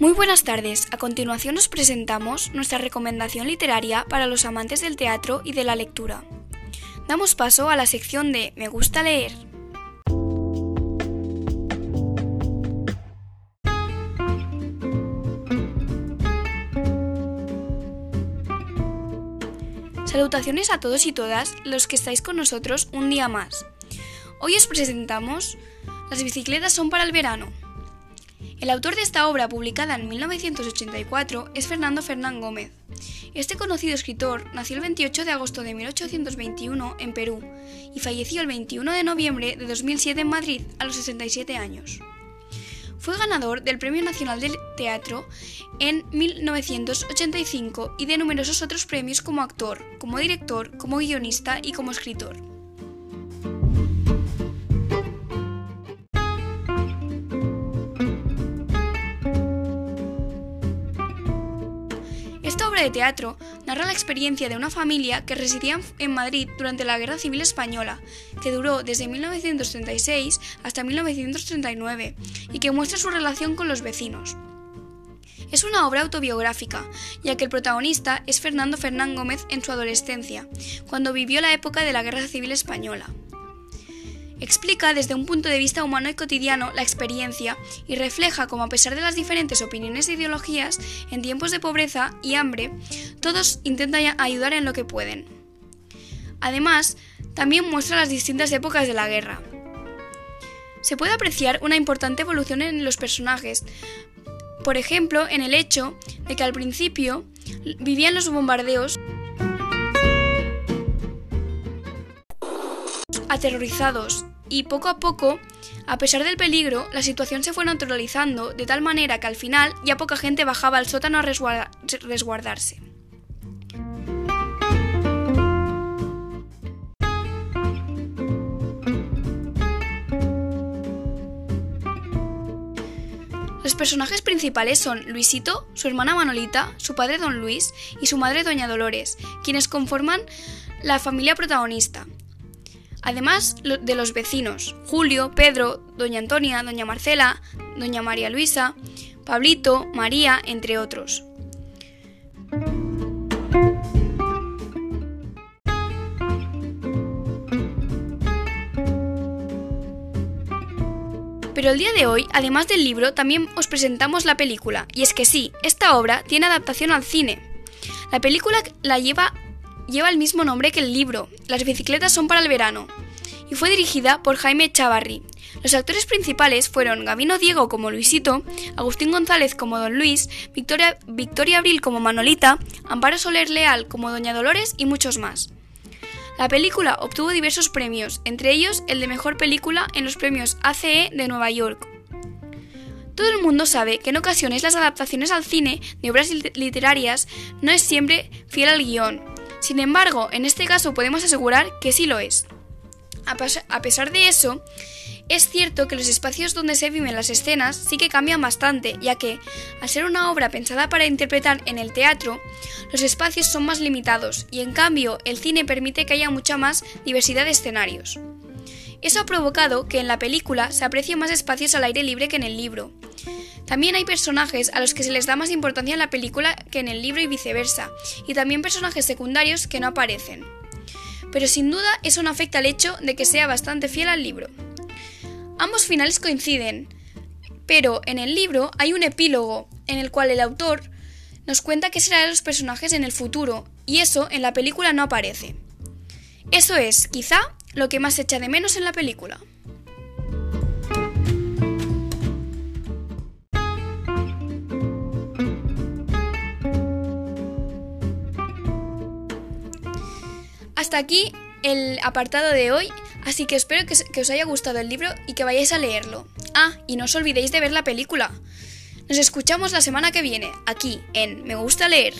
Muy buenas tardes. A continuación nos presentamos nuestra recomendación literaria para los amantes del teatro y de la lectura. Damos paso a la sección de Me gusta leer. Salutaciones a todos y todas los que estáis con nosotros un día más. Hoy os presentamos Las bicicletas son para el verano. El autor de esta obra, publicada en 1984, es Fernando Fernán Gómez. Este conocido escritor nació el 28 de agosto de 1821 en Perú y falleció el 21 de noviembre de 2007 en Madrid a los 67 años. Fue ganador del Premio Nacional del Teatro en 1985 y de numerosos otros premios como actor, como director, como guionista y como escritor. De teatro narra la experiencia de una familia que residía en Madrid durante la Guerra Civil Española, que duró desde 1936 hasta 1939, y que muestra su relación con los vecinos. Es una obra autobiográfica, ya que el protagonista es Fernando Fernán Gómez en su adolescencia, cuando vivió la época de la Guerra Civil Española. Explica desde un punto de vista humano y cotidiano la experiencia y refleja cómo a pesar de las diferentes opiniones e ideologías, en tiempos de pobreza y hambre, todos intentan ayudar en lo que pueden. Además, también muestra las distintas épocas de la guerra. Se puede apreciar una importante evolución en los personajes, por ejemplo, en el hecho de que al principio vivían los bombardeos aterrorizados y poco a poco, a pesar del peligro, la situación se fue naturalizando de tal manera que al final ya poca gente bajaba al sótano a resguardarse. Los personajes principales son Luisito, su hermana Manolita, su padre Don Luis y su madre Doña Dolores, quienes conforman la familia protagonista, además de los vecinos, Julio, Pedro, Doña Antonia, Doña Marcela, Doña María Luisa, Pablito, María, entre otros. Pero el día de hoy, además del libro, también os presentamos la película, y es que sí, esta obra tiene adaptación al cine. La película la lleva lleva el mismo nombre que el libro, Las bicicletas son para el verano, y fue dirigida por Jaime Chavarri. Los actores principales fueron Gavino Diego como Luisito, Agustín González como Don Luis, Victoria, Victoria Abril como Manolita, Amparo Soler Leal como Doña Dolores y muchos más. La película obtuvo diversos premios, entre ellos el de Mejor Película en los premios ACE de Nueva York. Todo el mundo sabe que en ocasiones las adaptaciones al cine de obras literarias no es siempre fiel al guion, sin embargo, en este caso podemos asegurar que sí lo es. A pesar de eso, es cierto que los espacios donde se viven las escenas sí que cambian bastante, ya que, al ser una obra pensada para interpretar en el teatro, los espacios son más limitados y en cambio el cine permite que haya mucha más diversidad de escenarios. Eso ha provocado que en la película se aprecien más espacios al aire libre que en el libro, también hay personajes a los que se les da más importancia en la película que en el libro y viceversa, y también personajes secundarios que no aparecen. Pero sin duda eso no afecta al hecho de que sea bastante fiel al libro. Ambos finales coinciden, pero en el libro hay un epílogo en el cual el autor nos cuenta qué será de los personajes en el futuro, y eso en la película no aparece. Eso es, quizá, lo que más echa de menos en la película. Hasta aquí el apartado de hoy, así que espero que, os haya gustado el libro y que vayáis a leerlo. Ah, y no os olvidéis de ver la película. Nos escuchamos la semana que viene, aquí, en Me gusta leer.